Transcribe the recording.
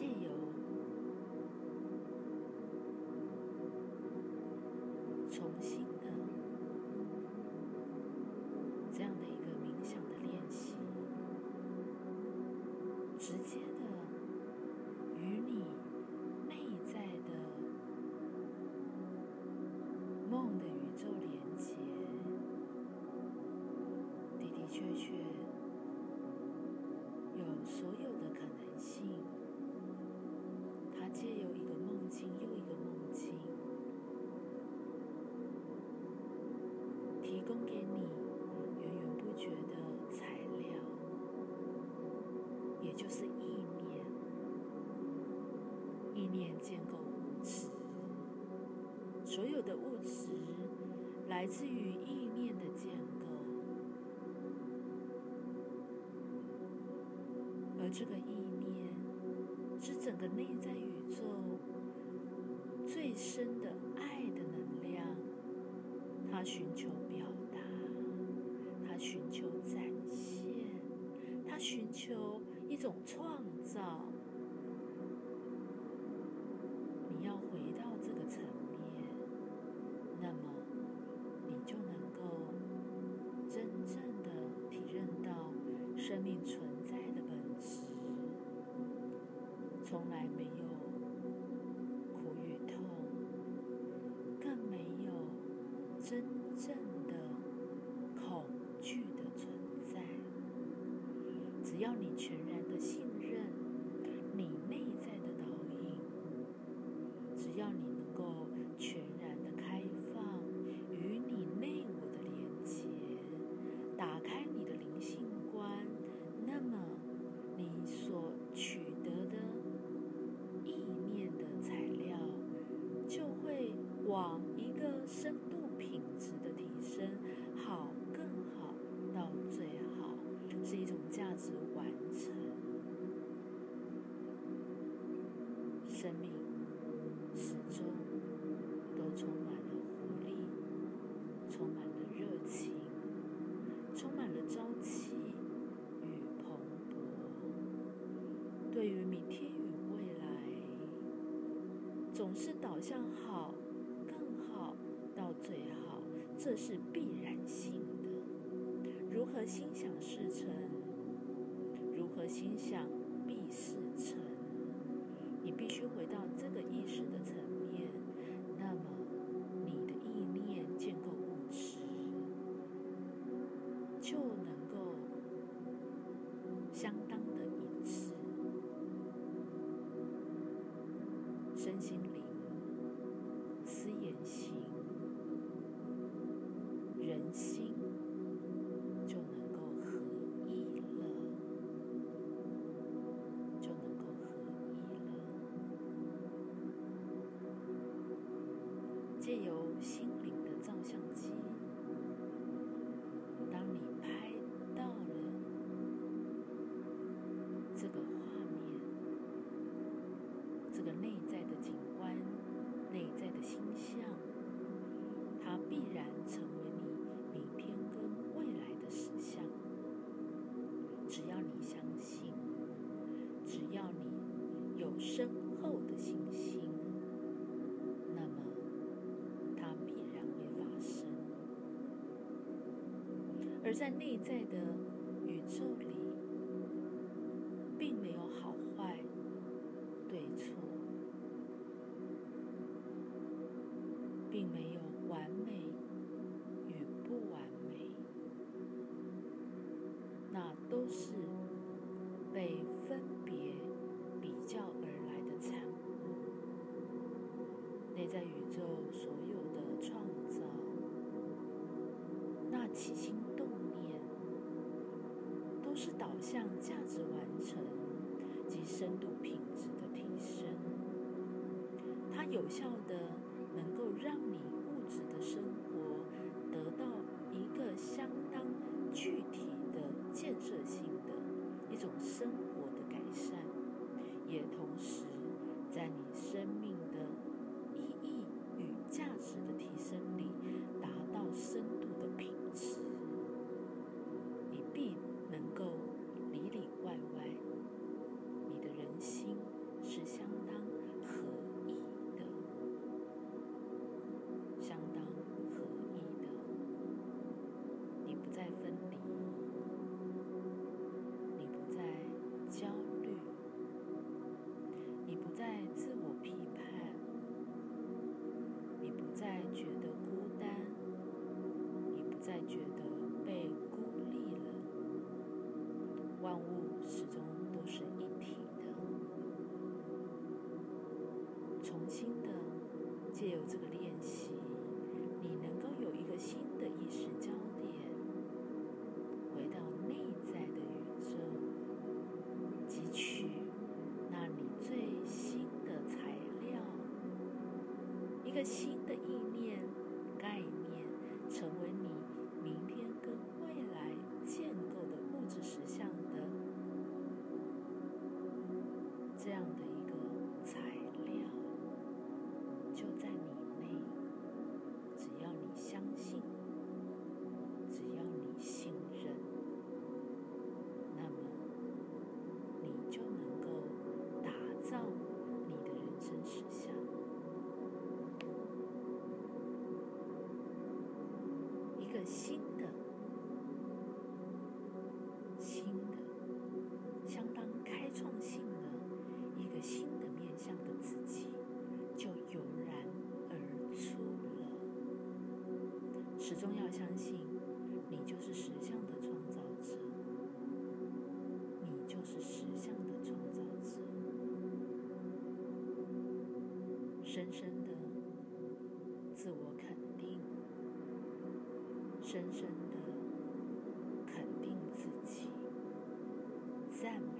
借由重新的这样的一个冥想的练习，直接的与你内在的梦的宇宙连接，的的确确也就是意念。意念建构物质，所有的物质来自于意念的建构，而这个意念是整个内在宇宙最深的爱的能量，它寻求表达，它寻求展现，它寻求一种创造。你要回到这个层面，那么你就能够真正的体认到生命存在的本质，从来没有苦与痛，更没有真只要你全然的信任你内在的导引。只要你能够全然的开放与你内我的连接，打开你的灵性观，那么你所取得的意念的材料，就会往一个深度品质的提升，好更好到最好，是一种价值对于明天与未来，总是导向好、更好到最好，这是必然性的。如何心想事成？如何心想必事成？你必须回到这个意识的层面，那么你的意念建构物质，就能够相当心灵、思言行、人心就能够合一了，就能够合一了。借由心而在内在的宇宙里，并没有好坏、对错，并没有完美与不完美，那都是被分别比较而来的产物。内在宇宙所有的创造，那起心，是导向价值完成及深度品质的提升。它有效的能够让你物质的生活得到一个相当具体的建设性的一种生活的改善，也同时在你生命的意义与价值的提升借由这个练习，你能够有一个新的意识焦点，回到内在的宇宙，汲取那里最新的材料，一个新一个新的、新的、相当开创性的一个新的面向的自己，就油然而出了。始终要相信，你就是实相的创造者，你就是实相的创造者。深深的自我肯定，深深的肯定自己，赞美